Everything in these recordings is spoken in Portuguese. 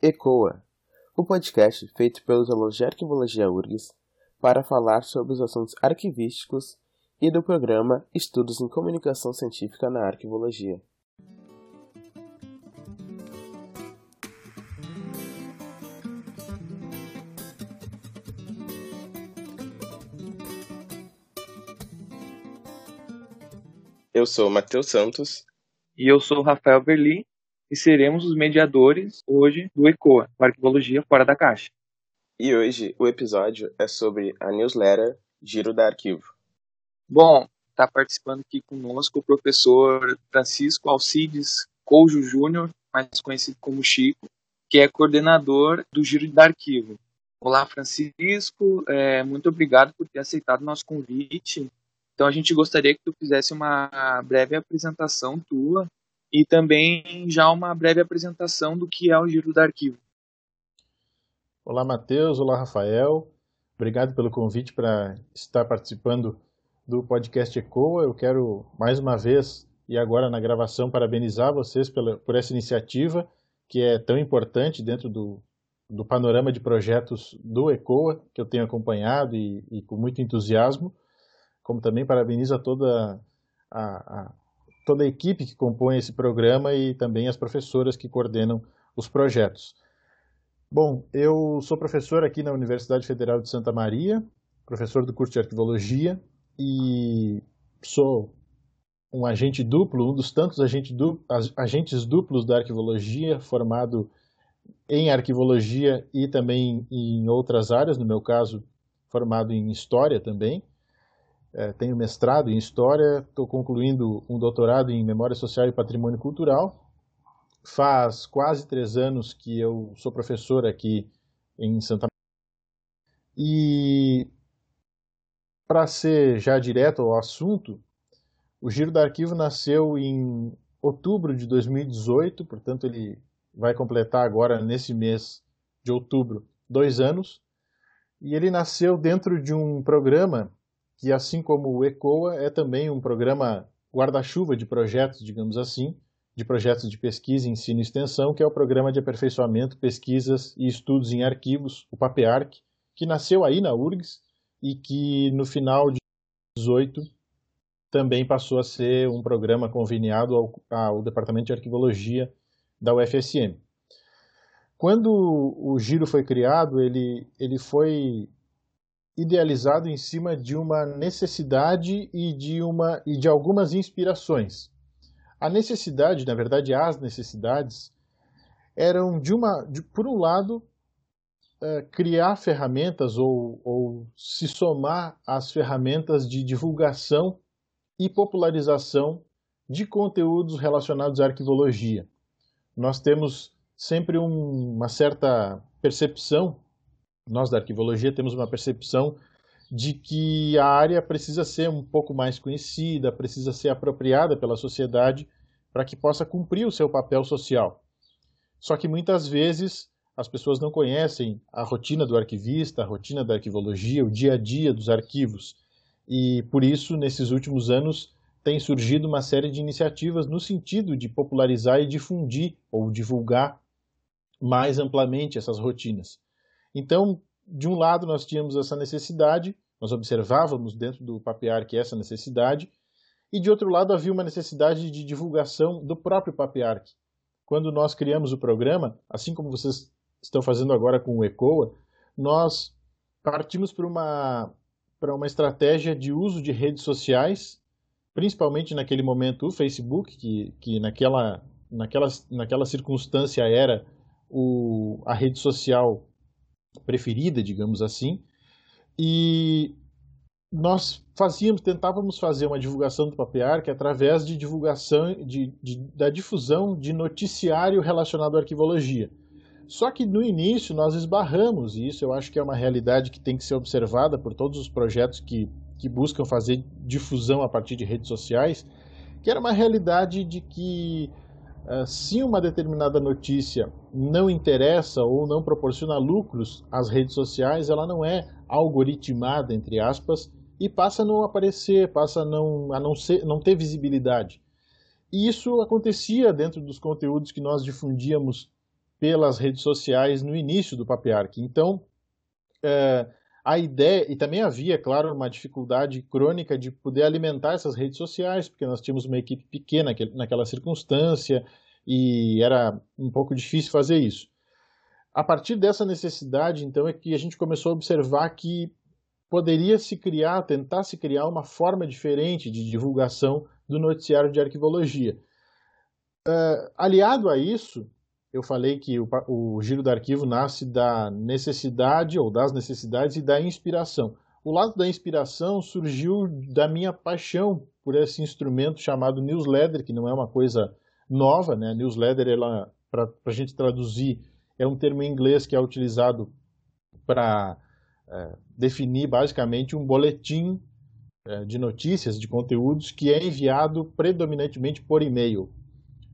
ECOA, o podcast feito pelos alunos de Arquivologia URGS para falar sobre os assuntos arquivísticos e do programa Estudos em Comunicação Científica na Arquivologia. Eu sou Matheus Santos. E eu sou Rafael Berli e seremos os mediadores hoje do ECOA, o Arquivologia Fora da Caixa. E hoje o episódio é sobre a newsletter Giro da Arquivo. Bom, está participando aqui conosco o professor Francisco Alcides Coujo Júnior, mais conhecido como Chico, que é coordenador do Giro da Arquivo. Olá, Francisco, é, muito obrigado por ter aceitado o nosso convite então a gente gostaria que tu fizesse uma breve apresentação tua e também já uma breve apresentação do que é o Giro do Arquivo. Olá, Matheus. Olá, Rafael. Obrigado pelo convite para estar participando do podcast ECOA. Eu quero, mais uma vez, e agora na gravação, parabenizar vocês pela, por essa iniciativa que é tão importante dentro do, do panorama de projetos do ECOA, que eu tenho acompanhado e, e com muito entusiasmo como também parabenizo toda a, a, toda a equipe que compõe esse programa e também as professoras que coordenam os projetos. Bom, eu sou professor aqui na Universidade Federal de Santa Maria, professor do curso de Arquivologia e sou um agente duplo, um dos tantos agente du agentes duplos da arquivologia, formado em arquivologia e também em outras áreas, no meu caso, formado em história também é, tenho mestrado em História, estou concluindo um doutorado em Memória Social e Patrimônio Cultural. Faz quase três anos que eu sou professor aqui em Santa Maria. E, para ser já direto ao assunto, o Giro do Arquivo nasceu em outubro de 2018, portanto ele vai completar agora, nesse mês de outubro, dois anos. E ele nasceu dentro de um programa que assim como o ECOA é também um programa guarda-chuva de projetos, digamos assim, de projetos de pesquisa, ensino e extensão, que é o Programa de Aperfeiçoamento, Pesquisas e Estudos em Arquivos, o PAPEARC, que nasceu aí na URGS e que no final de 2018 também passou a ser um programa conveniado ao, ao Departamento de Arquivologia da UFSM. Quando o Giro foi criado, ele, ele foi idealizado em cima de uma necessidade e de, uma, e de algumas inspirações. A necessidade, na verdade, as necessidades, eram, de uma, de, por um lado, é, criar ferramentas ou, ou se somar às ferramentas de divulgação e popularização de conteúdos relacionados à arquivologia. Nós temos sempre um, uma certa percepção nós da arquivologia temos uma percepção de que a área precisa ser um pouco mais conhecida, precisa ser apropriada pela sociedade para que possa cumprir o seu papel social. Só que muitas vezes as pessoas não conhecem a rotina do arquivista, a rotina da arquivologia, o dia a dia dos arquivos. E por isso, nesses últimos anos, tem surgido uma série de iniciativas no sentido de popularizar e difundir ou divulgar mais amplamente essas rotinas. Então, de um lado, nós tínhamos essa necessidade, nós observávamos dentro do Papearc essa necessidade, e de outro lado, havia uma necessidade de divulgação do próprio Papearc. Quando nós criamos o programa, assim como vocês estão fazendo agora com o ECOA, nós partimos para uma, para uma estratégia de uso de redes sociais, principalmente naquele momento o Facebook, que, que naquela, naquela, naquela circunstância era o, a rede social preferida, digamos assim, e nós fazíamos, tentávamos fazer uma divulgação do Papearc através de divulgação, de, de, da difusão de noticiário relacionado à arquivologia. Só que no início nós esbarramos, e isso eu acho que é uma realidade que tem que ser observada por todos os projetos que, que buscam fazer difusão a partir de redes sociais, que era uma realidade de que se uma determinada notícia não interessa ou não proporciona lucros às redes sociais, ela não é algoritmada, entre aspas, e passa a não aparecer, passa a não, a não, ser, não ter visibilidade. E isso acontecia dentro dos conteúdos que nós difundíamos pelas redes sociais no início do Papiarc. Então, é, a ideia, e também havia, claro, uma dificuldade crônica de poder alimentar essas redes sociais, porque nós tínhamos uma equipe pequena naquela circunstância e era um pouco difícil fazer isso. A partir dessa necessidade, então, é que a gente começou a observar que poderia se criar, tentar se criar uma forma diferente de divulgação do noticiário de arquivologia. Uh, aliado a isso, eu falei que o, o, giro do arquivo nasce da necessidade ou das necessidades e da inspiração. O lado da inspiração surgiu da minha paixão por esse instrumento chamado newsletter, que não é uma coisa nova, né? Newsletter, para a gente traduzir, é um termo em inglês que é utilizado para é, definir basicamente um boletim é, de notícias, de conteúdos que é enviado predominantemente por e-mail.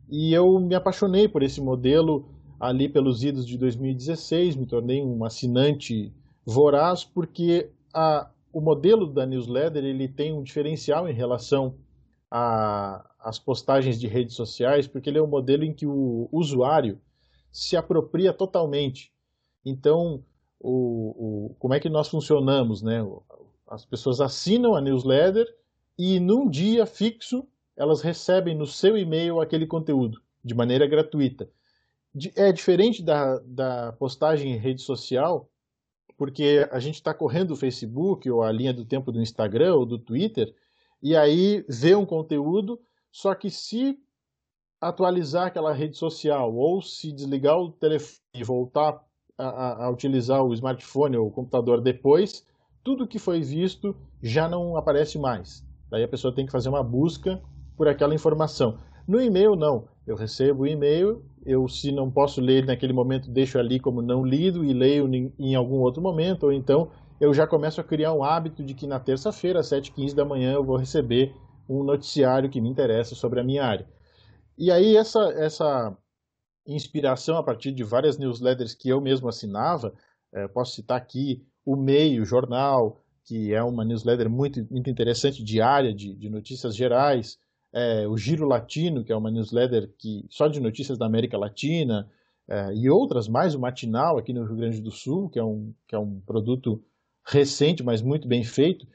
E eu me apaixonei por esse modelo ali pelos idos de 2016, me tornei um assinante voraz porque a, o modelo da newsletter ele tem um diferencial em relação às postagens de redes sociais, porque ele é um modelo em que o usuário se apropria totalmente. Então, o, o, como é que nós funcionamos, né? As pessoas assinam a newsletter e num dia fixo elas recebem no seu e-mail aquele conteúdo de maneira gratuita. É diferente da, da postagem em rede social, porque a gente está correndo o Facebook ou a linha do tempo do Instagram ou do Twitter e aí vê um conteúdo, só que se atualizar aquela rede social ou se desligar o telefone e voltar a, a, utilizar o smartphone ou o computador depois, tudo que foi visto já não aparece mais. Daí a pessoa tem que fazer uma busca por aquela informação. No e-mail, não. Eu recebo o e-mail, eu, se não posso ler naquele momento, deixo ali como não lido e leio em algum outro momento, ou então eu já começo a criar um hábito de que na terça-feira, às 7h15 da manhã, eu vou receber um noticiário que me interessa sobre a minha área. E aí, essa, essa inspiração a partir de várias newsletters que eu mesmo assinava. É, posso citar aqui o Meio Jornal, que é uma newsletter muito, muito interessante, diária, de, de notícias gerais. É, o Giro Latino, que é uma newsletter que, só de notícias da América Latina, é, e outras mais, o Matinal, aqui no Rio Grande do Sul, que é um, que é um produto recente, mas muito bem feito.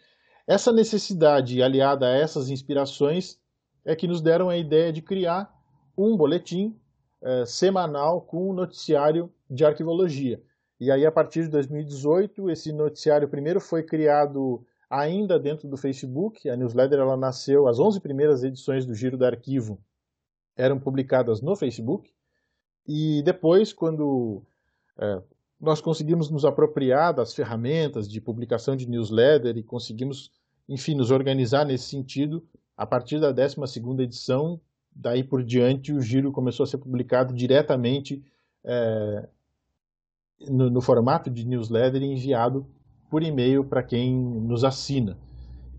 Essa necessidade, aliada a essas inspirações, é que nos deram a ideia de criar um boletim é, semanal com um noticiário de arquivologia. E aí, a partir de 2018, esse noticiário primeiro foi criado ainda dentro do Facebook. A newsletter ela nasceu, as 11 primeiras edições do Giro do Arquivo eram publicadas no Facebook. E depois, quando é, nós conseguimos nos apropriar das ferramentas de publicação de newsletter e conseguimos, enfim, nos organizar nesse sentido, a partir da 12ª edição, daí por diante o giro começou a ser publicado diretamente é, no, no, formato de newsletter enviado por e-mail para quem nos assina.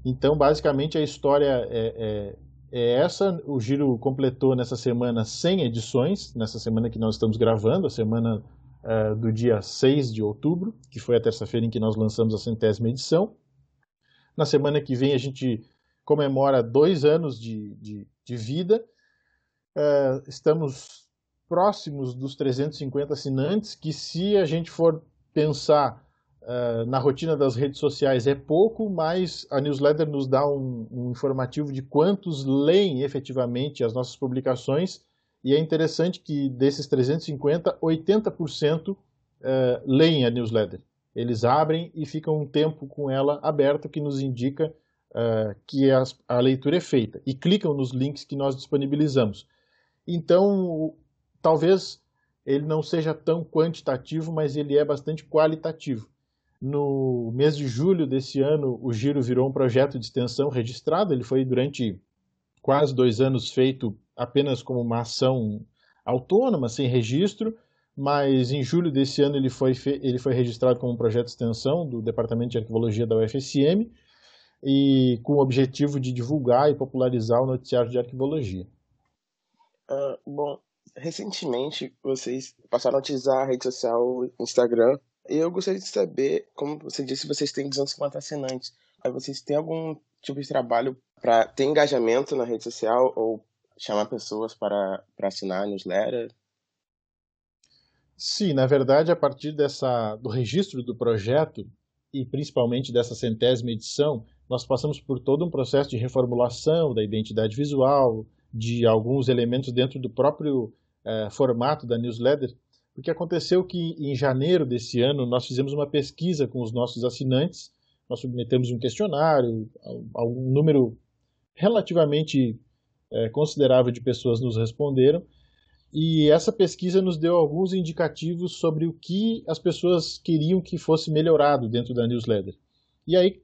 Então, basicamente, a história é, é, é, essa. O giro completou nessa semana 100 edições, nessa semana que nós estamos gravando, a semana é, do dia 6 de outubro, que foi a terça-feira em que nós lançamos a centésima edição. Na semana que vem, a gente comemora dois anos de, de, de vida uh, estamos próximos dos 350 assinantes, que se a gente for pensar uh, na rotina das redes sociais é pouco, mas a newsletter nos dá um, um informativo de quantos leem efetivamente as nossas publicações, e é interessante que desses 350, 80% uh, leem a newsletter. Eles abrem e ficam um tempo com ela aberta, que nos indica uh, que a, a leitura é feita, e clicam nos links que nós disponibilizamos. Então, talvez ele não seja tão quantitativo, mas ele é bastante qualitativo. No mês de julho desse ano, o Giro virou um projeto de extensão registrado. Ele foi durante quase dois anos feito apenas como uma ação autônoma, sem registro, mas em julho desse ano ele foi, ele foi registrado como um projeto de extensão do Departamento de Arquivologia da UFSM e com o objetivo de divulgar e popularizar o noticiário de arquivologia. Uh, bom, recentemente vocês passaram a utilizar a rede social Instagram eu gostaria de saber, como você disse, vocês têm 250 assinantes. Aí vocês têm algum tipo de trabalho para ter engajamento na rede social ou chamar pessoas para, para assinar a newsletter? Sim, na verdade, a partir dessa, do registro do projeto e principalmente dessa centésima edição, nós passamos por todo um processo de reformulação da identidade visual, de alguns elementos dentro do próprio eh, formato da newsletter, porque aconteceu que em janeiro desse ano nós fizemos uma pesquisa com os nossos assinantes, nós submetemos um questionário, um número relativamente é, considerável de pessoas nos responderam, e essa pesquisa nos deu alguns indicativos sobre o que as pessoas queriam que fosse melhorado dentro da newsletter. E aí,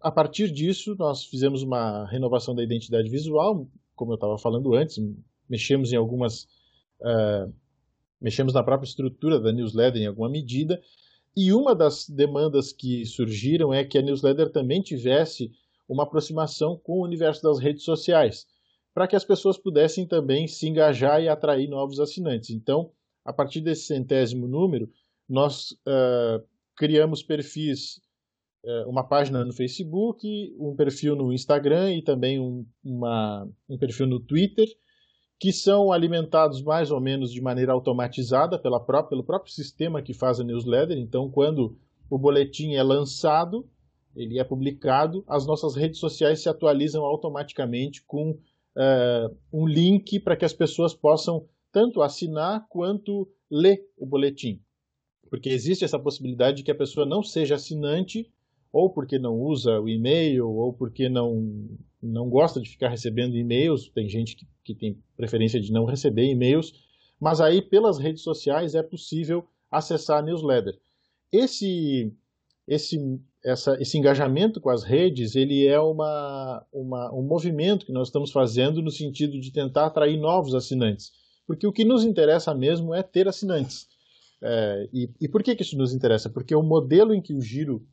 a partir disso, nós fizemos uma renovação da identidade visual, como eu estava falando antes, mexemos em algumas. Uh, mexemos na própria estrutura da newsletter em alguma medida, e uma das demandas que surgiram é que a newsletter também tivesse uma aproximação com o universo das redes sociais para que as pessoas pudessem também se engajar e atrair novos assinantes. Então, a partir desse centésimo número, nós uh, criamos perfis, uh, uma página no Facebook, um perfil no Instagram e também um, uma, um perfil no Twitter, que são alimentados mais ou menos de maneira automatizada pela própria, pelo próprio sistema que faz a newsletter. Então, quando o boletim é lançado, ele é publicado, as nossas redes sociais se atualizam automaticamente com uh, um link para que as pessoas possam tanto assinar quanto ler o boletim. Porque existe essa possibilidade de que a pessoa não seja assinante, ou porque não usa o e-mail, ou porque não, não gosta de ficar recebendo e-mails. Tem gente que, que tem preferência de não receber e-mails, mas aí pelas redes sociais é possível acessar a newsletter. Esse, esse essa, esse engajamento com as redes ele é uma, uma, um movimento que nós estamos fazendo no sentido de tentar atrair novos assinantes. Porque o que nos interessa mesmo é ter assinantes. É, e, e por que, que isso nos interessa? Porque o modelo em que o giro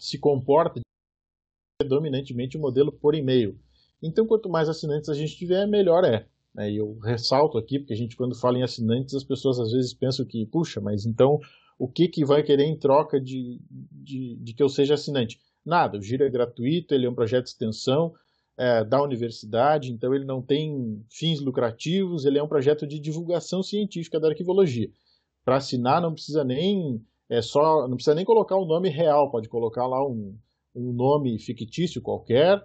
se comporta predominantemente o modelo por e-mail. Então, quanto mais assinantes a gente tiver, melhor é. Né? E eu ressalto aqui, porque a gente, quando fala em assinantes, as pessoas às vezes pensam que, puxa, mas então o que, que vai querer em troca de, de, de, que eu seja assinante? Nada, o Giro é gratuito, ele é um projeto de extensão é, da universidade, então ele não tem fins lucrativos, ele é um projeto de divulgação científica da arquivologia. Para assinar não precisa nem é só não precisa nem colocar um nome real, pode colocar lá um, um nome fictício qualquer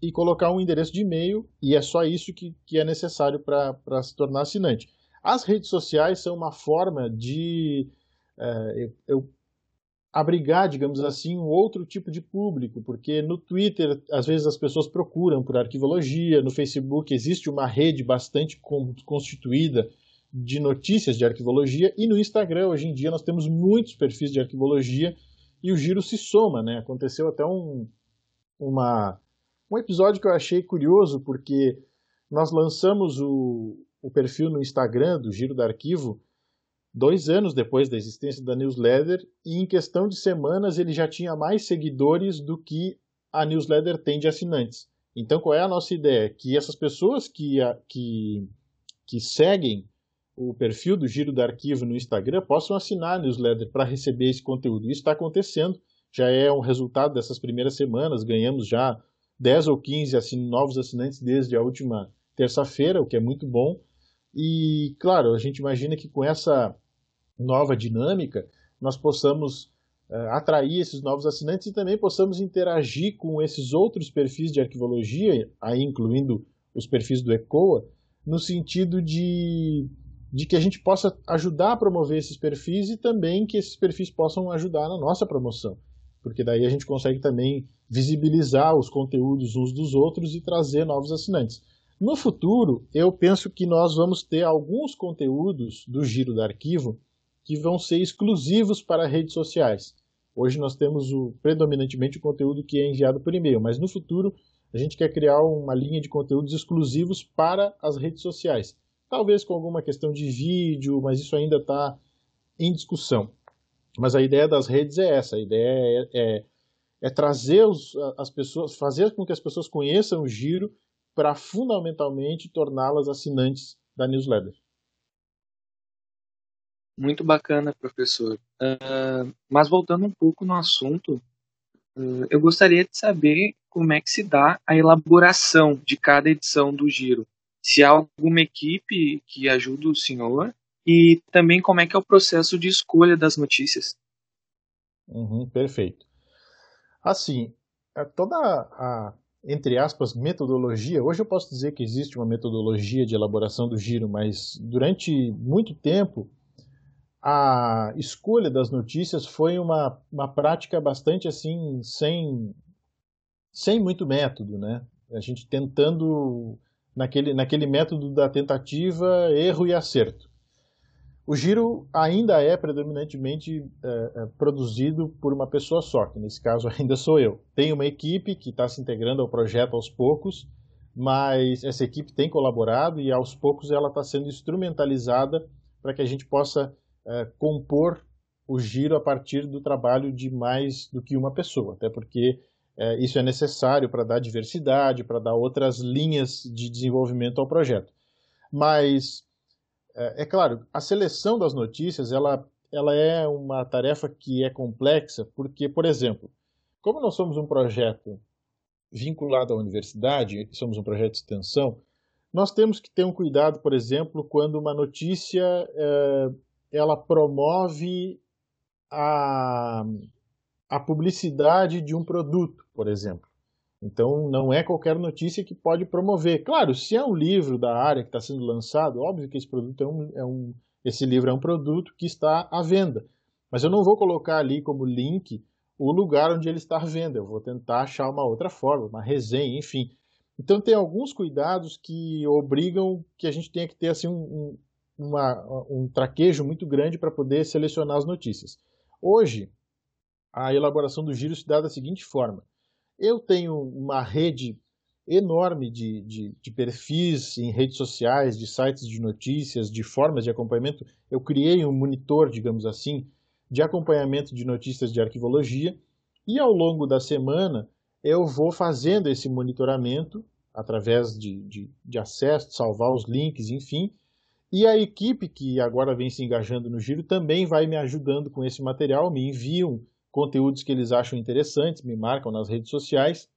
e colocar um endereço de e-mail, e é só isso que, que é necessário para se tornar assinante. As redes sociais são uma forma de é, eu, eu abrigar, digamos assim, um outro tipo de público, porque no Twitter, às vezes as pessoas procuram por arquivologia, no Facebook existe uma rede bastante constituída de notícias de arquivologia, e no Instagram, hoje em dia, nós temos muitos perfis de arquivologia e o giro se soma, né? Aconteceu até um, uma, um episódio que eu achei curioso, porque nós lançamos o, o perfil no Instagram do Giro do Arquivo dois anos depois da existência da newsletter, e em questão de semanas ele já tinha mais seguidores do que a newsletter tem de assinantes. Então, qual é a nossa ideia? Que essas pessoas que, que, que seguem o perfil do Giro do Arquivo no Instagram possam assinar a newsletter para receber esse conteúdo. Isso está acontecendo, já é um resultado dessas primeiras semanas, ganhamos já 10 ou 15 assin novos assinantes desde a última terça-feira, o que é muito bom. E, claro, a gente imagina que com essa nova dinâmica, nós possamos uh, atrair esses novos assinantes e também possamos interagir com esses outros perfis de arquivologia, aí incluindo os perfis do ECOA, no sentido de, de que a gente possa ajudar a promover esses perfis e também que esses perfis possam ajudar na nossa promoção, porque daí a gente consegue também visibilizar os conteúdos uns dos outros e trazer novos assinantes. No futuro, eu penso que nós vamos ter alguns conteúdos do giro do arquivo que vão ser exclusivos para redes sociais. Hoje nós temos o, predominantemente o conteúdo que é enviado por e-mail, mas no futuro a gente quer criar uma linha de conteúdos exclusivos para as redes sociais. Talvez com alguma questão de vídeo, mas isso ainda está em discussão. Mas a ideia das redes é essa: a ideia é, é, é trazer os, as pessoas, fazer com que as pessoas conheçam o giro para fundamentalmente torná-las assinantes da newsletter. Muito bacana, professor. Uh, mas voltando um pouco no assunto, uh, eu gostaria de saber como é que se dá a elaboração de cada edição do Giro. Se há alguma equipe que ajuda o senhor e também como é que é o processo de escolha das notícias. Uhum, perfeito. Assim, é toda a, entre aspas, metodologia, hoje eu posso dizer que existe uma metodologia de elaboração do giro, mas durante muito tempo a escolha das notícias foi uma, uma prática bastante assim, sem, sem muito método, né? A gente tentando naquele, naquele método da tentativa, erro e acerto. O giro ainda é predominantemente é, é, produzido por uma pessoa só, que nesse caso ainda sou eu. Tem uma equipe que está se integrando ao projeto aos poucos, mas essa equipe tem colaborado e aos poucos ela está sendo instrumentalizada para que a gente possa é, compor o giro a partir do trabalho de mais do que uma pessoa, até porque é, isso é necessário para dar diversidade, para dar outras linhas de desenvolvimento ao projeto. Mas é, é, claro, a seleção das notícias ela, ela é uma tarefa que é complexa, porque, por exemplo, como nós somos um projeto vinculado à universidade, somos um projeto de extensão, nós temos que ter um cuidado, por exemplo, quando uma notícia é, ela promove a, a publicidade de um produto, por exemplo. Então, não é qualquer notícia que pode promover. Claro, se é um livro da área que está sendo lançado, óbvio que esse produto é um, é um, esse livro é um produto que está à venda. Mas eu não vou colocar ali como link o lugar onde ele está à venda. Eu vou tentar achar uma outra forma, uma resenha, enfim. Então, tem alguns cuidados que obrigam que a gente tenha que ter assim um, um, uma, um traquejo muito grande para poder selecionar as notícias. Hoje, a elaboração do giro se dá da seguinte forma eu tenho uma rede enorme de, de, de, perfis em redes sociais, de sites de notícias, de formas de acompanhamento. Eu criei um monitor, digamos assim, de acompanhamento de notícias de arquivologia e ao longo da semana eu vou fazendo esse monitoramento através de, de, de acesso, salvar os links, enfim. E a equipe que agora vem se engajando no giro também vai me ajudando com esse material, me enviam conteúdos que eles acham interessantes, me marcam nas redes sociais.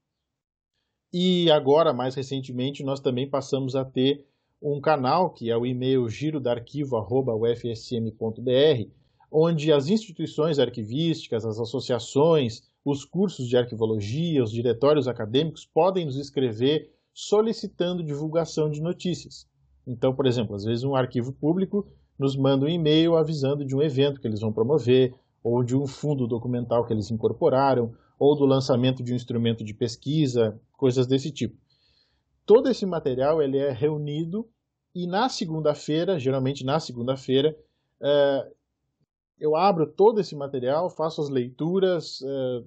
E agora, mais recentemente, nós também passamos a ter um canal, que é o e-mail girodarquivo.ufsm.br, onde as instituições arquivísticas, as associações, os cursos de arquivologia, os diretórios acadêmicos podem nos escrever solicitando divulgação de notícias. Então, por exemplo, às vezes um arquivo público nos manda um e-mail avisando de um evento que eles vão promover, ou de um fundo documental que eles incorporaram, ou do lançamento de um instrumento de pesquisa, coisas desse tipo. Todo esse material ele é reunido e na segunda-feira, geralmente na segunda-feira, é, eu abro todo esse material, faço as leituras, é,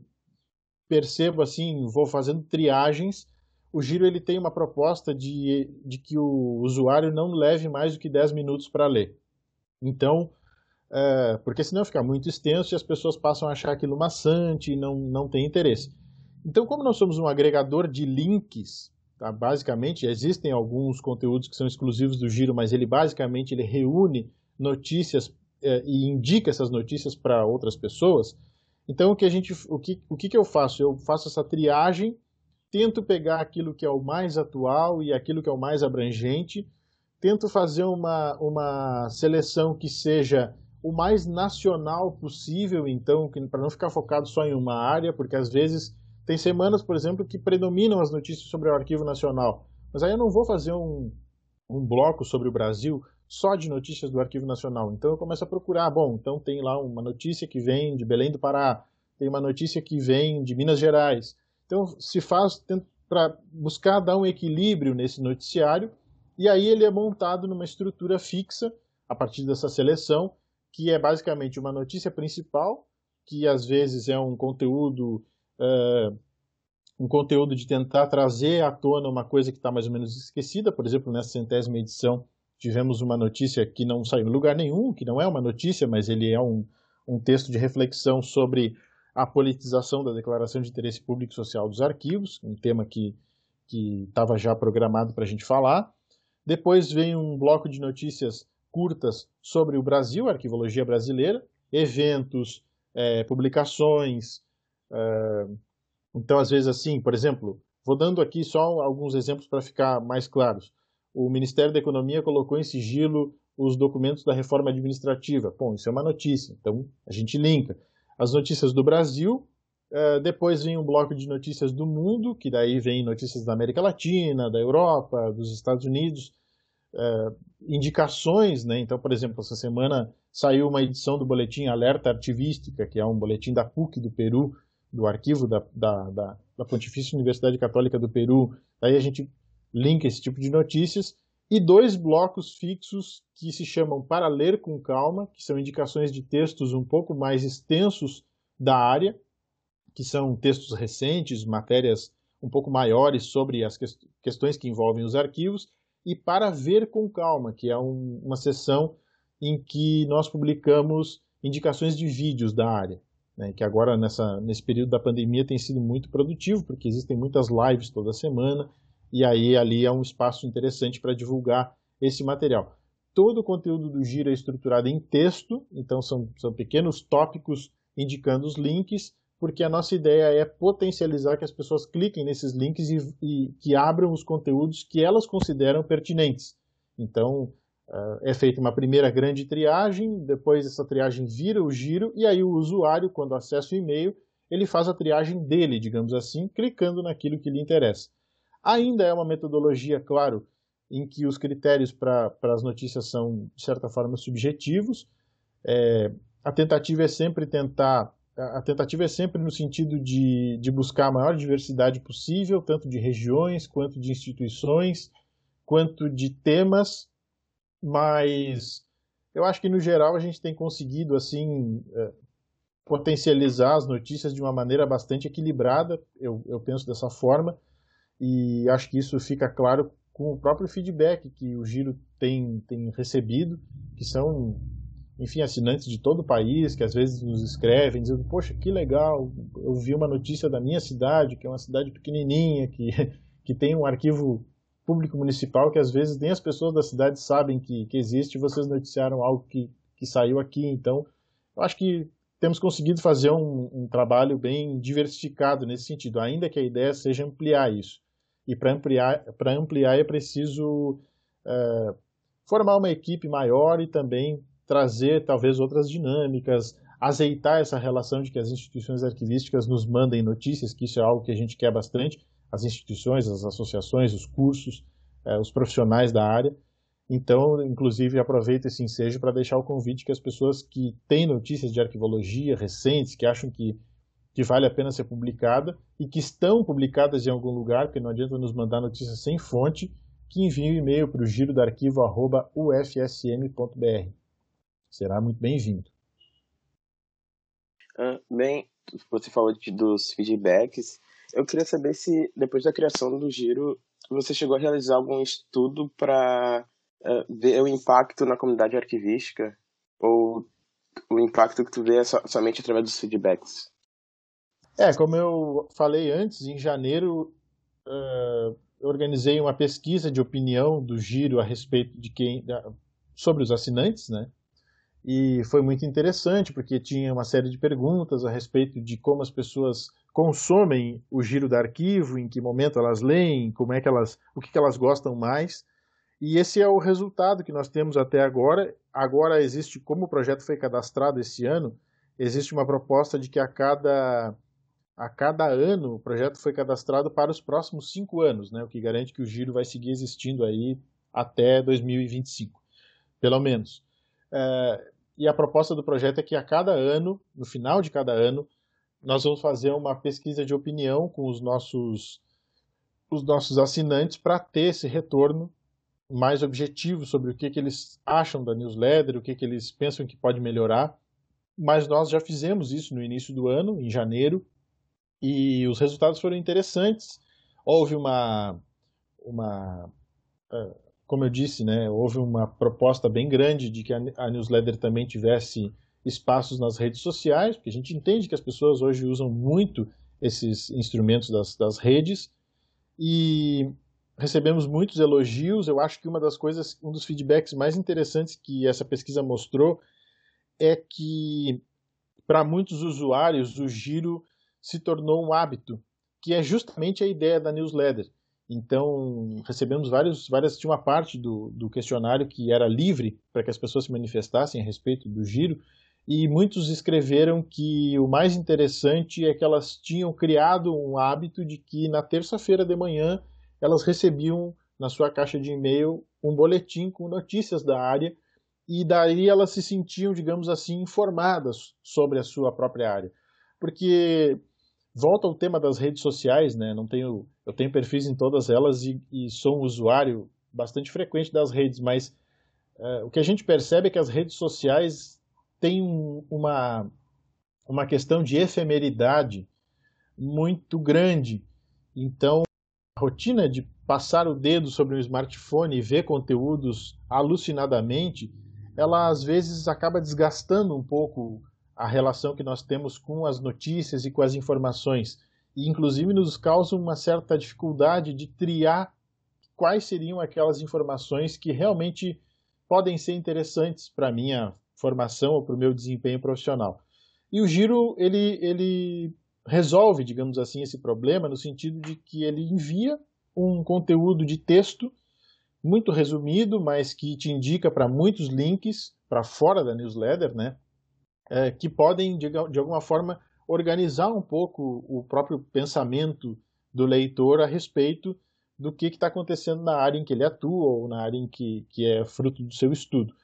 percebo assim, vou fazendo triagens. O Giro ele tem uma proposta de, de que o usuário não leve mais do que 10 minutos para ler. Então, é, porque senão fica muito extenso e as pessoas passam a achar aquilo maçante e não, não tem interesse. Então, como nós somos um agregador de links, tá, basicamente, existem alguns conteúdos que são exclusivos do Giro, mas ele basicamente ele reúne notícias é, e indica essas notícias para outras pessoas. Então, o que, a gente, o, que, o que, que eu faço? Eu faço essa triagem, tento pegar aquilo que é o mais atual e aquilo que é o mais abrangente, tento fazer uma, uma seleção que seja o mais nacional possível, então, para não ficar focado só em uma área, porque às vezes tem semanas, por exemplo, que predominam as notícias sobre o Arquivo Nacional. Mas aí eu não vou fazer um, um bloco sobre o Brasil só de notícias do Arquivo Nacional. Então eu começo a procurar, bom, então tem lá uma notícia que vem de Belém do Pará, tem uma notícia que vem de Minas Gerais. Então se faz para buscar dar um equilíbrio nesse noticiário, e aí ele é montado numa estrutura fixa a partir dessa seleção que é basicamente uma notícia principal, que às vezes é um conteúdo é, um conteúdo de tentar trazer à tona uma coisa que está mais ou menos esquecida. Por exemplo, nessa centésima edição tivemos uma notícia que não saiu em lugar nenhum, que não é uma notícia, mas ele é um, um texto de reflexão sobre a politização da Declaração de Interesse Público Social dos Arquivos, um tema que estava já programado para a gente falar. Depois vem um bloco de notícias curtas sobre o Brasil, arquivologia brasileira, eventos, é, publicações. É, então, às vezes, assim, por exemplo, vou dando aqui só alguns exemplos para ficar mais claros. O Ministério da Economia colocou em sigilo os documentos da reforma administrativa. Bom, isso é uma notícia, então a gente linka. As notícias do Brasil, uh, depois vem um bloco de notícias do mundo, que daí vem notícias da América Latina, da Europa, dos Estados Unidos, uh, indicações, né? Então, por exemplo, essa semana saiu uma edição do boletim Alerta Arquivística, que é um boletim da PUC do Peru, do arquivo da, da, da, da Pontifícia Universidade Católica do Peru. Daí a gente linka esse tipo de notícias e dois blocos fixos que se chamam Para Ler com Calma, que são indicações de textos um pouco mais extensos da área, que são textos recentes, matérias um pouco maiores sobre as questões que envolvem os arquivos, e Para Ver com Calma, que é um, uma sessão em que nós publicamos indicações de vídeos da área, né, que agora nessa, nesse período da pandemia tem sido muito produtivo, porque existem muitas lives toda semana, e aí ali é um espaço interessante para divulgar esse material. Todo o conteúdo do Giro é estruturado em texto, então são, são pequenos tópicos indicando os links, porque a nossa ideia é potencializar que as pessoas cliquem nesses links e, e que abram os conteúdos que elas consideram pertinentes. Então, uh, é feita uma primeira grande triagem, depois essa triagem vira o giro, e aí o usuário, quando acessa o e-mail, ele faz a triagem dele, digamos assim, clicando naquilo que lhe interessa. Ainda é uma metodologia, claro, em que os critérios para as notícias são, de certa forma, subjetivos. É, a tentativa é sempre tentar. A tentativa é sempre no sentido de, de buscar a maior diversidade possível, tanto de regiões, quanto de instituições, quanto de temas, mas eu acho que no geral a gente tem conseguido assim é, potencializar as notícias de uma maneira bastante equilibrada, eu, eu penso dessa forma e acho que isso fica claro com o próprio feedback que o Giro tem, tem recebido, que são, enfim, assinantes de todo o país, que às vezes nos escrevem dizendo, poxa, que legal, eu vi uma notícia da minha cidade, que é uma cidade pequenininha, que, que tem um arquivo público municipal que às vezes nem as pessoas da cidade sabem que, que existe e vocês noticiaram algo que, que saiu aqui. Então, eu acho que temos conseguido fazer um, um trabalho bem diversificado nesse sentido, ainda que a ideia seja ampliar isso. E para ampliar, ampliar é preciso é, formar uma equipe maior e também trazer talvez outras dinâmicas, azeitar essa relação de que as instituições arquivísticas nos mandem notícias, que isso é algo que a gente quer bastante, as instituições, as associações, os cursos, é, os profissionais da área. Então, inclusive, aproveito esse ensejo para deixar o convite que as pessoas que têm notícias de arquivologia recentes, que acham que que vale a pena ser publicada e que estão publicadas em algum lugar, porque não adianta nos mandar notícias sem fonte, que envie um e-mail para o giro do arquivo ufsm.br. Será muito bem-vindo. Ah, bem, você falou de, dos feedbacks. Eu queria saber se, depois da criação do giro, você chegou a realizar algum estudo para uh, ver o impacto na comunidade arquivística? Ou o impacto que tu vê é so, somente através dos feedbacks? É, como eu falei antes, em janeiro uh, eu organizei uma pesquisa de opinião do Giro a respeito de quem sobre os assinantes, né? E foi muito interessante porque tinha uma série de perguntas a respeito de como as pessoas consomem o giro do arquivo, em que momento elas leem, como é que elas, o que, que elas gostam mais. E esse é o resultado que nós temos até agora. Agora existe, como o projeto foi cadastrado esse ano, existe uma proposta de que a cada a cada ano o projeto foi cadastrado para os próximos cinco anos, né, o que garante que o giro vai seguir existindo aí até 2025, pelo menos. É, e a proposta do projeto é que a cada ano, no final de cada ano, nós vamos fazer uma pesquisa de opinião com os nossos, os nossos assinantes para ter esse retorno mais objetivo sobre o que, que eles acham da newsletter, o que, que eles pensam que pode melhorar. Mas nós já fizemos isso no início do ano, em janeiro, e os resultados foram interessantes. Houve uma, uma é, como eu disse, né, houve uma proposta bem grande de que a newsletter também tivesse espaços nas redes sociais, porque a gente entende que as pessoas hoje usam muito esses instrumentos das, das redes e recebemos muitos elogios. Eu acho que uma das coisas, um dos feedbacks mais interessantes que essa pesquisa mostrou é que para muitos usuários o giro se tornou um hábito, que é justamente a ideia da newsletter, Então, recebemos vários, várias, tinha uma parte do, do questionário que era livre para que as pessoas se manifestassem a respeito do giro, e muitos escreveram que o mais interessante é que elas tinham criado um hábito de que na terça-feira de manhã elas recebiam na sua caixa de e-mail um boletim com notícias da área e daí elas se sentiam, digamos assim, informadas sobre a sua própria área. Porque volta ao tema das redes sociais, né? Não tenho, eu tenho perfis em todas elas e, e sou um usuário bastante frequente das redes, mas uh, o que a gente percebe é que as redes sociais têm uma, uma questão de efemeridade muito grande. Então, a rotina de passar o dedo sobre um smartphone e ver conteúdos alucinadamente, ela às vezes acaba desgastando um pouco a relação que nós temos com as notícias e com as informações. E inclusive nos causa uma certa dificuldade de triar quais seriam aquelas informações que realmente podem ser interessantes para a minha formação ou para o meu desempenho profissional. E o Giro, ele, ele resolve, digamos assim, esse problema no sentido de que ele envia um conteúdo de texto muito resumido, mas que te indica para muitos links para fora da newsletter, né? É, que podem, de, de alguma forma, organizar um pouco o próprio pensamento do leitor a respeito do que está acontecendo na área em que ele atua ou na área em que, que é fruto do seu estudo.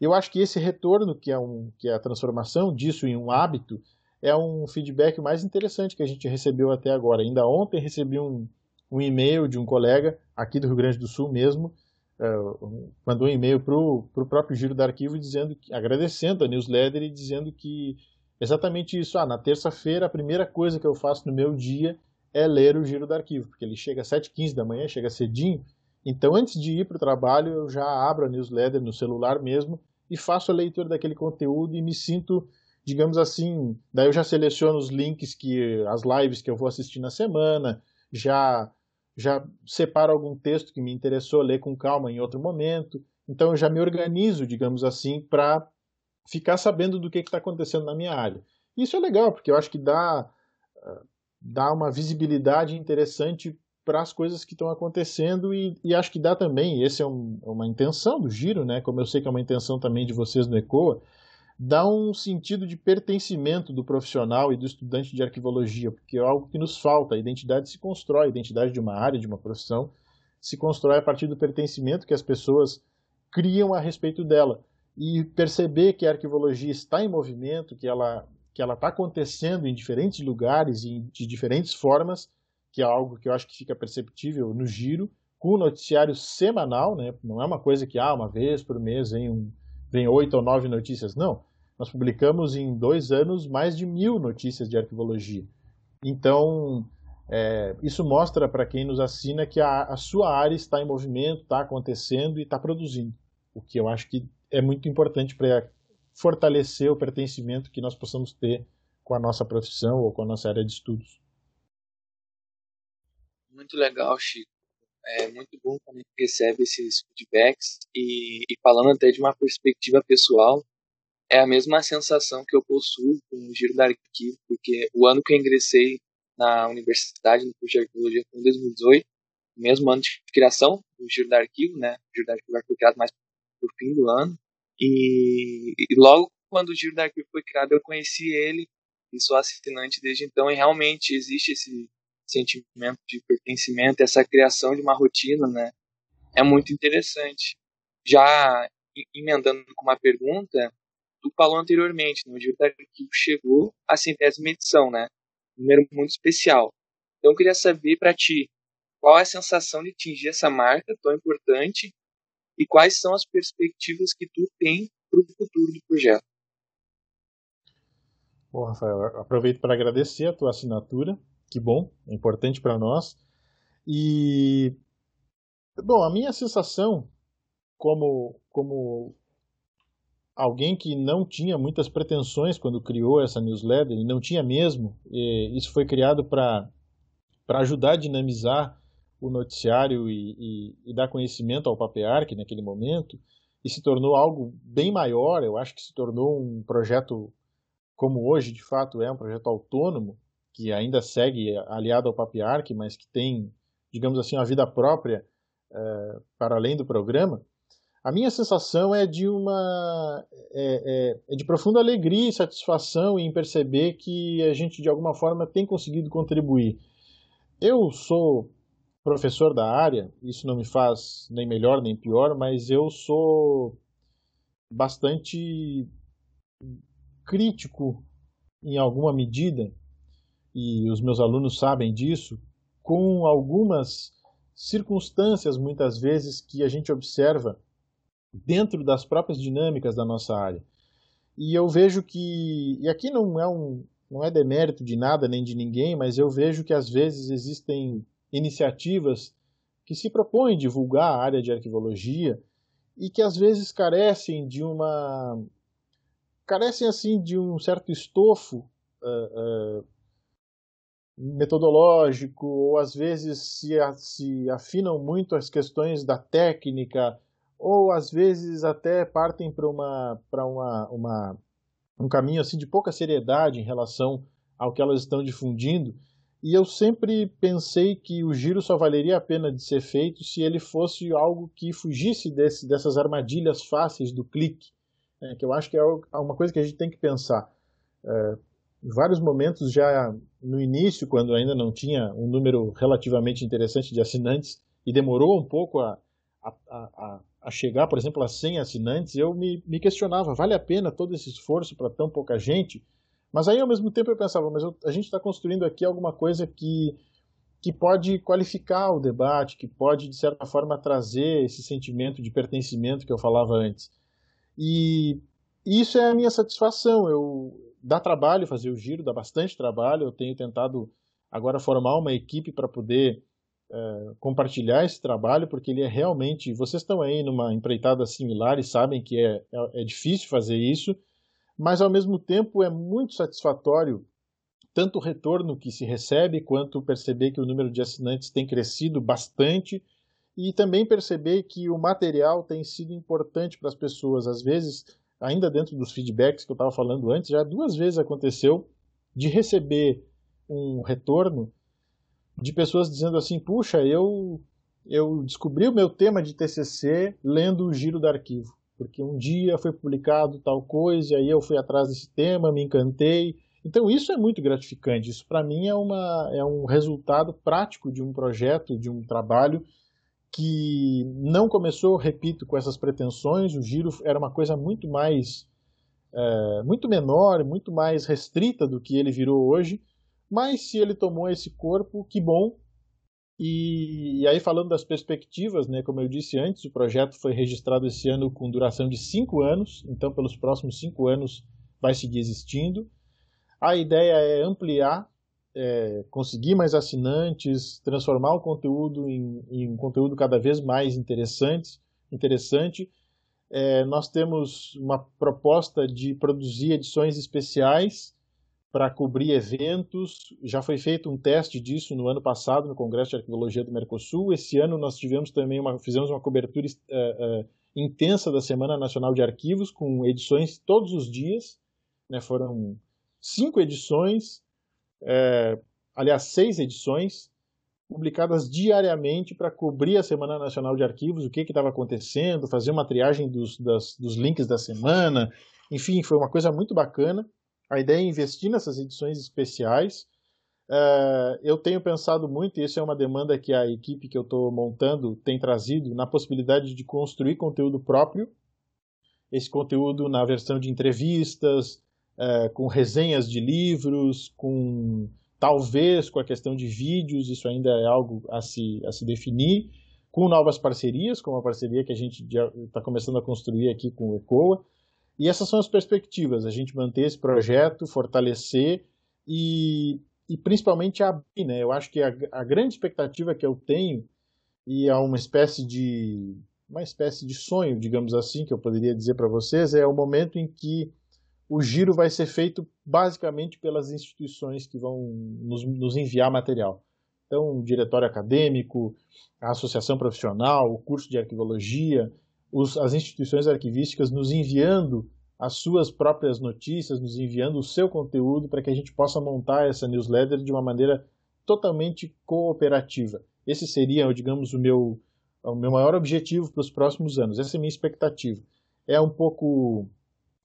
Eu acho que esse retorno, que é, um, que é a transformação disso em um hábito, é um feedback mais interessante que a gente recebeu até agora. Ainda ontem recebi um, um e-mail de um colega aqui do Rio Grande do Sul mesmo, uh, mandou um e-mail para o próprio giro do arquivo dizendo, agradecendo a newsletter e dizendo que exatamente isso. Ah, na terça-feira a primeira coisa que eu faço no meu dia é ler o giro do arquivo, porque ele chega às 7h15 da manhã, chega cedinho. Então, antes de ir para o trabalho, eu já abro a newsletter no celular mesmo e faço a leitura daquele conteúdo e me sinto, digamos assim, daí eu já seleciono os links que as lives que eu vou assistir na semana, já já separo algum texto que me interessou ler com calma em outro momento. Então eu já me organizo, digamos assim, para ficar sabendo do que está acontecendo na minha área. Isso é legal, porque eu acho que dá, dá uma visibilidade interessante para as coisas que estão acontecendo e, e, acho que dá também, essa é um, uma intenção do Giro, né? como eu sei que é uma intenção também de vocês no ECOA, dá um sentido de pertencimento do profissional e do estudante de arquivologia, porque é algo que nos falta. A identidade se constrói, a identidade de uma área, de uma profissão, se constrói a partir do pertencimento que as pessoas criam a respeito dela. E perceber que a arquivologia está em movimento, que ela que ela está acontecendo em diferentes lugares e de diferentes formas, que é algo que eu acho que fica perceptível no giro, com o noticiário semanal, né? não é uma coisa que ah, uma vez por mês vem um, vem oito ou nove notícias. Não. Nós publicamos em dois anos mais de mil notícias de arquivologia. Então, é, isso mostra para quem nos assina que a, a, sua área está em movimento, está acontecendo e está produzindo. O que eu acho que é muito importante para fortalecer o pertencimento que nós possamos ter com a nossa profissão ou com a nossa área de estudos. Muito legal, Chico é muito bom quando a gente recebe esses feedbacks e, e, falando até de uma perspectiva pessoal, é a mesma sensação que eu possuo com o Giro da Arquivo, porque o ano que eu ingressei na universidade, no curso de arqueologia, foi em 2018, mesmo ano de criação do Giro da Arquivo, né? O Giro da Arquivo foi criado mais no fim do ano, e, e logo quando o Giro da Arquivo foi criado, eu conheci ele e sou assinante desde então, e realmente existe esse sentimento de pertencimento, essa criação de uma rotina, né? É muito interessante. Já emendando com uma pergunta, tu falou anteriormente, no dia do arquivo chegou a centésima edição, né? Um número muito especial. Então eu queria saber para ti, qual é a sensação de atingir essa marca tão importante e quais são as perspectivas que tu tem para o futuro do projeto? Bom, Rafael, aproveito para agradecer a tua assinatura que bom, é importante para nós. E bom, a minha sensação como como alguém que não tinha muitas pretensões quando criou essa newsletter, e não tinha mesmo, isso foi criado para para ajudar a dinamizar o noticiário e, e, e dar conhecimento ao Papearc naquele momento, e se tornou algo bem maior, eu acho que se tornou um projeto como hoje de fato é um projeto autônomo, que ainda segue aliado ao Papiarc, mas que tem, digamos assim, uma vida própria uh, para além do programa, a minha sensação é de uma é, é, é, de profunda alegria e satisfação em perceber que a gente de alguma forma tem conseguido contribuir. Eu sou professor da área, isso não me faz nem melhor nem pior, mas eu sou bastante crítico em alguma medida, e os meus alunos sabem disso, com algumas circunstâncias, muitas vezes, que a gente observa dentro das próprias dinâmicas da nossa área. E eu vejo que, e aqui não é um não é demérito de nada nem de ninguém, mas eu vejo que às vezes existem iniciativas que se propõem divulgar a área de arquivologia e que às vezes carecem de uma carecem assim de um certo estofo uh, uh, metodológico ou às vezes se, se afinam muito as questões da técnica ou às vezes até partem para uma uma, uma um caminho assim de pouca seriedade em relação ao que elas estão difundindo e eu sempre pensei que o giro só valeria a pena de ser feito se ele fosse algo que fugisse desse, dessas armadilhas fáceis do clique, né, que eu acho que é, é uma coisa que a gente tem que pensar. É, em vários momentos, já no início, quando ainda não tinha um número relativamente interessante de assinantes, e demorou um pouco a, a, a, a chegar, por exemplo, a 100 assinantes, eu me, me questionava, vale a pena todo esse esforço para tão pouca gente? Mas aí, ao mesmo tempo, eu pensava, mas eu, a gente está construindo aqui alguma coisa que, que pode qualificar o debate, que pode, de certa forma, trazer esse sentimento de pertencimento que eu falava antes. E isso é a minha satisfação. Eu dá trabalho fazer o giro, dá bastante trabalho. Eu tenho tentado agora formar uma equipe para poder é, compartilhar esse trabalho, porque ele é realmente. Vocês estão aí numa empreitada similar e sabem que é, é, é difícil fazer isso mas ao mesmo tempo é muito satisfatório tanto o retorno que se recebe, quanto perceber que o número de assinantes tem crescido bastante e também perceber que o material tem sido importante para as pessoas. Às vezes, ainda dentro dos feedbacks que eu estava falando antes, já duas vezes aconteceu de receber um retorno de pessoas dizendo assim: puxa, eu, eu descobri o meu tema de TCC lendo o giro do arquivo porque um dia foi publicado tal coisa, e aí eu fui atrás desse tema, me encantei. Então isso é muito gratificante. Isso para mim é, uma, é um resultado prático de um projeto, de um trabalho que não começou, repito, com essas pretensões. O giro era uma coisa muito mais, é, muito menor, muito mais restrita do que ele virou hoje. Mas se ele tomou esse corpo, que bom, e, e, aí, falando das perspectivas, né, como eu disse antes, o projeto foi registrado esse ano com duração de cinco anos, então, pelos próximos cinco anos, vai seguir existindo. A ideia é ampliar, é, conseguir mais assinantes, transformar o conteúdo em, em um conteúdo cada vez mais interessante. interessante. É, nós temos uma proposta de produzir edições especiais para cobrir eventos. Já foi feito um teste disso no ano passado no Congresso de Arqueologia do Mercosul. Esse ano nós tivemos também uma, fizemos uma cobertura uh, uh, intensa da Semana Nacional de Arquivos com edições todos os dias. Né? Foram cinco edições, é, aliás seis edições publicadas diariamente para cobrir a Semana Nacional de Arquivos, o que estava acontecendo, fazer uma triagem dos, das, dos links da semana. Enfim, foi uma coisa muito bacana. A ideia é investir nessas edições especiais. Uh, eu tenho pensado muito, e isso é uma demanda que a equipe que eu estou montando tem trazido, na possibilidade de construir conteúdo próprio. Esse conteúdo na versão de entrevistas, uh, com resenhas de livros, com talvez com a questão de vídeos, isso ainda é algo a se, a se definir, com novas parcerias, como a parceria que a gente está começando a construir aqui com o ECOA. E essas são as perspectivas, a gente manter esse projeto, fortalecer e, e principalmente abrir. Né? Eu acho que a, a grande expectativa que eu tenho, e é uma espécie de uma espécie de sonho, digamos assim, que eu poderia dizer para vocês, é o momento em que o giro vai ser feito basicamente pelas instituições que vão nos, nos enviar material. Então, o diretório acadêmico, a associação profissional, o curso de arquivologia, os, as instituições arquivísticas nos enviando as suas próprias notícias, nos enviando o seu conteúdo para que a gente possa montar essa newsletter de uma maneira totalmente cooperativa. esse seria, digamos, o meu, o meu maior objetivo para os próximos anos. Essa é a minha expectativa. É um pouco.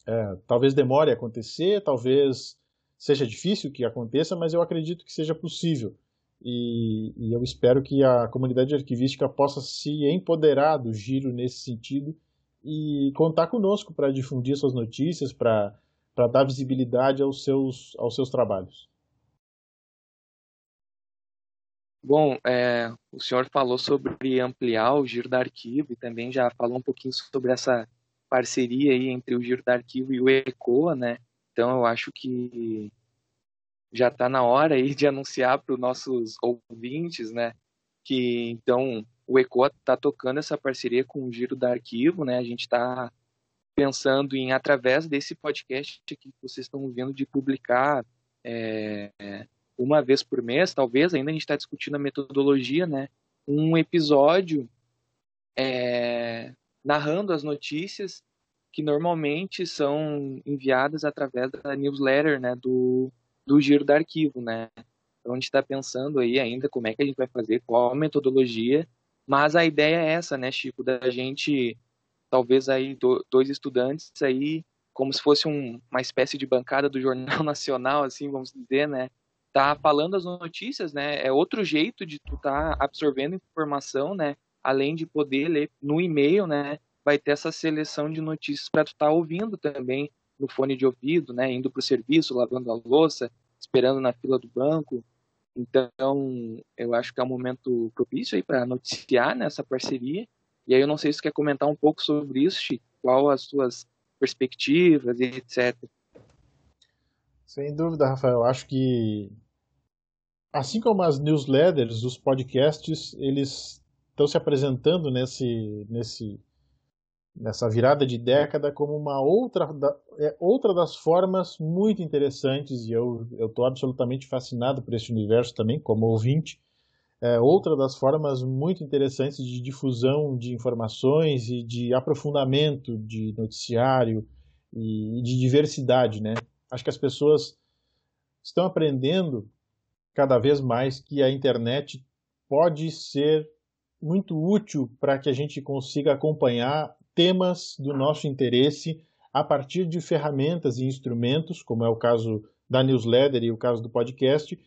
É, talvez demore a acontecer, talvez seja difícil que aconteça, mas eu acredito que seja possível. E, e, eu espero que a comunidade arquivística possa se empoderar do giro nesse sentido e contar conosco para difundir suas notícias, para dar visibilidade aos seus, aos seus trabalhos. Bom, é, o senhor falou sobre ampliar o giro da arquivo e também já falou um pouquinho sobre essa parceria aí entre o giro da arquivo e o ECOA, né? Então eu acho que já está na hora aí de anunciar para os nossos ouvintes, né? Que então o ECOA está tocando essa parceria com o Giro da Arquivo, né? A gente está pensando em, através desse podcast que vocês estão ouvindo, de publicar é, uma vez por mês, talvez, ainda a gente está discutindo a metodologia, né? Um episódio é, narrando as notícias que normalmente são enviadas através da newsletter, né? Do, do Giro da Arquivo, né? Então a gente está pensando aí ainda como é que a gente vai fazer, qual a metodologia mas a ideia é essa, né, Chico, da gente, talvez aí dois estudantes aí, como se fosse um, uma espécie de bancada do Jornal Nacional, assim, vamos dizer, né, tá falando as notícias, né, é outro jeito de tu tá absorvendo informação, né, além de poder ler no e-mail, né, vai ter essa seleção de notícias para tu estar tá ouvindo também no fone de ouvido, né, indo para o serviço, lavando a louça, esperando na fila do banco, então, eu acho que é um momento propício aí para noticiar nessa parceria. E aí eu não sei se você quer comentar um pouco sobre isso, Chico, qual as suas perspectivas e etc. Sem dúvida, Rafael. Acho que assim como as newsletters, os podcasts, eles estão se apresentando nesse nesse nessa virada de década como uma outra, é, outra das formas muito interessantes, e eu estou absolutamente fascinado por esse universo também, como ouvinte, é, outra das formas muito interessantes de difusão de informações e de aprofundamento de noticiário e, e de diversidade, né? Acho que as pessoas estão aprendendo cada vez mais que a internet pode ser muito útil para que a gente consiga acompanhar temas do nosso interesse a partir de ferramentas e instrumentos, como é o caso da newsletter e o caso do podcast,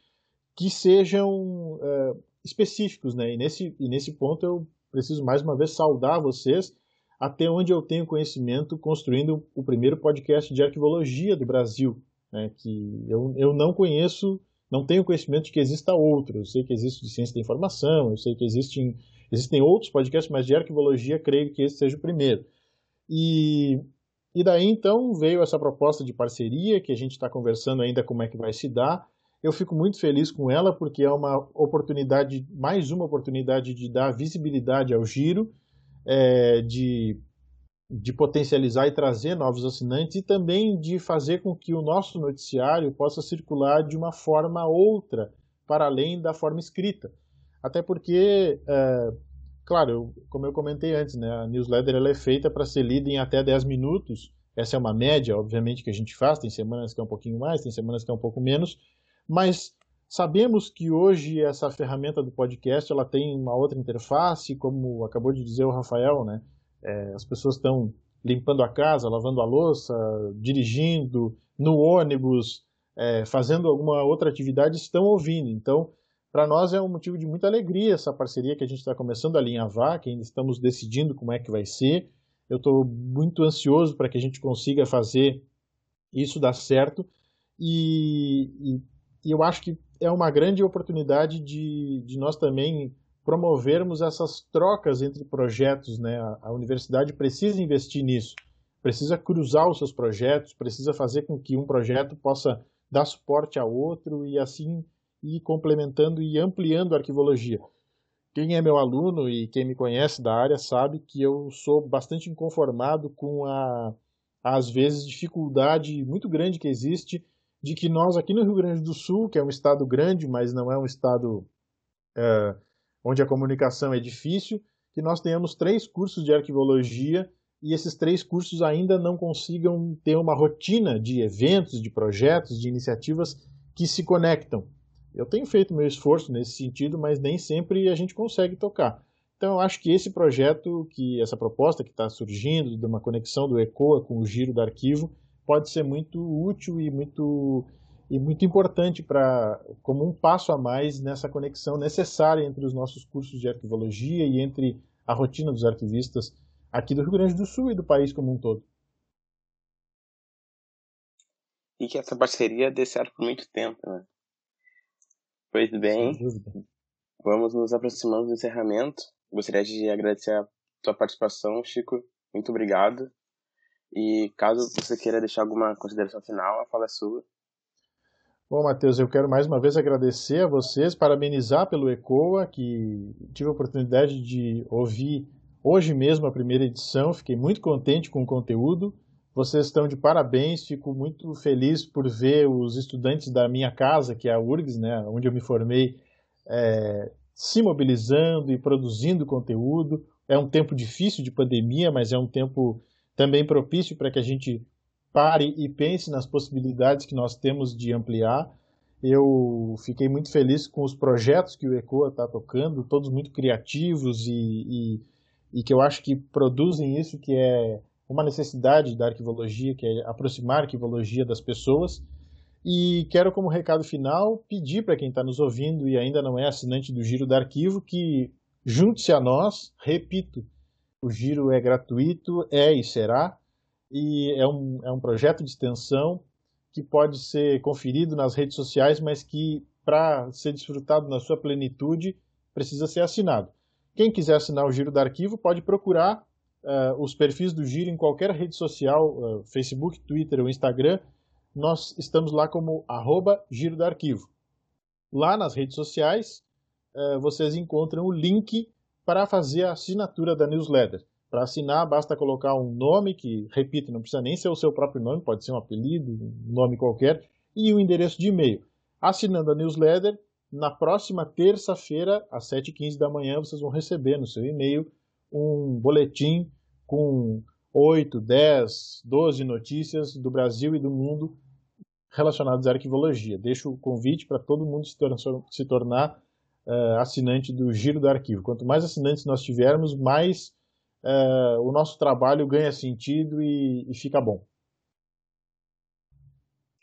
que sejam é, específicos. Né? E, nesse, e nesse ponto eu preciso mais uma vez saudar vocês, até onde eu tenho conhecimento construindo o primeiro podcast de arquivologia do Brasil, né? que eu, eu não conheço, não tenho conhecimento de que exista outro. Eu sei que existe de ciência da informação, eu sei que existem Existem outros podcasts, mas de arquivologia creio que esse seja o primeiro. E, e daí então veio essa proposta de parceria que a gente está conversando ainda como é que vai se dar. Eu fico muito feliz com ela porque é uma oportunidade, mais uma oportunidade de dar visibilidade ao giro, é, de, de potencializar e trazer novos assinantes e também de fazer com que o nosso noticiário possa circular de uma forma outra, para além da forma escrita. Até porque, é, claro, como eu comentei antes, né, a newsletter ela é feita para ser lida em até 10 minutos. Essa é uma média, obviamente, que a gente faz. Tem semanas que é um pouquinho mais, tem semanas que é um pouco menos. Mas sabemos que hoje essa ferramenta do podcast ela tem uma outra interface, como acabou de dizer o Rafael, né? É, as pessoas estão limpando a casa, lavando a louça, dirigindo, no ônibus, é, fazendo alguma outra atividade, estão ouvindo. Então, para nós é um motivo de muita alegria essa parceria que a gente está começando a alinhavar, que ainda estamos decidindo como é que vai ser. Eu estou muito ansioso para que a gente consiga fazer isso dar certo e, e, e, eu acho que é uma grande oportunidade de, de nós também promovermos essas trocas entre projetos. Né? A, a universidade precisa investir nisso, precisa cruzar os seus projetos, precisa fazer com que um projeto possa dar suporte a outro e assim e complementando e ampliando a arquivologia. Quem é meu aluno e quem me conhece da área sabe que eu sou bastante inconformado com a, às vezes, dificuldade muito grande que existe de que nós aqui no Rio Grande do Sul, que é um estado grande, mas não é um estado é, onde a comunicação é difícil, que nós tenhamos três cursos de arquivologia e esses três cursos ainda não consigam ter uma rotina de eventos, de projetos, de iniciativas que se conectam. Eu tenho feito meu esforço nesse sentido, mas nem sempre a gente consegue tocar. Então, eu acho que esse projeto, que essa proposta que está surgindo, de uma conexão do ECOA com o giro do arquivo, pode ser muito útil e muito, e muito importante para como um passo a mais nessa conexão necessária entre os nossos cursos de arquivologia e entre a rotina dos arquivistas aqui do Rio Grande do Sul e do país como um todo. E que essa parceria dê certo por muito tempo, né? Pois bem, vamos nos aproximando do encerramento. Gostaria de agradecer a tua participação, Chico. Muito obrigado. E caso você queira deixar alguma consideração final, a fala é sua. Bom, Matheus, eu quero mais uma vez agradecer a vocês, parabenizar pelo ECOA, que tive a oportunidade de ouvir hoje mesmo a primeira edição, fiquei muito contente com o conteúdo. Vocês estão de parabéns, fico muito feliz por ver os estudantes da minha casa, que é a URGS, né, onde eu me formei, é, se mobilizando e produzindo conteúdo. É um tempo difícil de pandemia, mas é um tempo também propício para que a gente pare e pense nas possibilidades que nós temos de ampliar. Eu fiquei muito feliz com os projetos que o ECOA está tocando, todos muito criativos e, e, e que eu acho que produzem isso que é uma necessidade da arquivologia, que é aproximar a arquivologia das pessoas. E quero, como recado final, pedir para quem está nos ouvindo e ainda não é assinante do Giro do Arquivo que junte-se a nós. Repito, o Giro é gratuito, é e será, e é um, é um projeto de extensão que pode ser conferido nas redes sociais, mas que, para ser desfrutado na sua plenitude, precisa ser assinado. Quem quiser assinar o Giro do Arquivo pode procurar uh, os perfis do Giro em qualquer rede social, uh, Facebook, Twitter ou Instagram, nós estamos lá como arroba Giro do Arquivo. Lá nas redes sociais, uh, vocês encontram o link para fazer a assinatura da newsletter. Para assinar, basta colocar um nome, que, repito, não precisa nem ser o seu próprio nome, pode ser um apelido, um nome qualquer, e o um endereço de e-mail. Assinando a newsletter, na próxima terça-feira, às 7h15 da manhã, vocês vão receber no seu e-mail um boletim com 8, 10, 12 notícias do Brasil e do mundo relacionadas à arquivologia. Deixo o convite para todo mundo se, se tornar uh, assinante do Giro do Arquivo. Quanto mais assinantes nós tivermos, mais uh, o nosso trabalho ganha sentido e, e fica bom.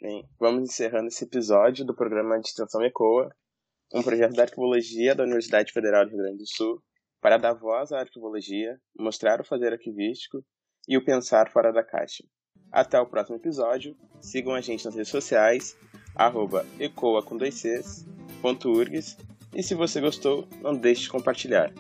Bem, vamos encerrando esse episódio do programa de extensão ECOA, um projeto da arquivologia da Universidade Federal do Rio Grande do Sul, para dar voz à arquivologia, mostrar o fazer arquivístico e o pensar fora da caixa. Até o próximo episódio. Sigam a gente nas redes sociais, arroba ecoa com dois Cs, ponto urgs, e se você gostou, não deixe de compartilhar.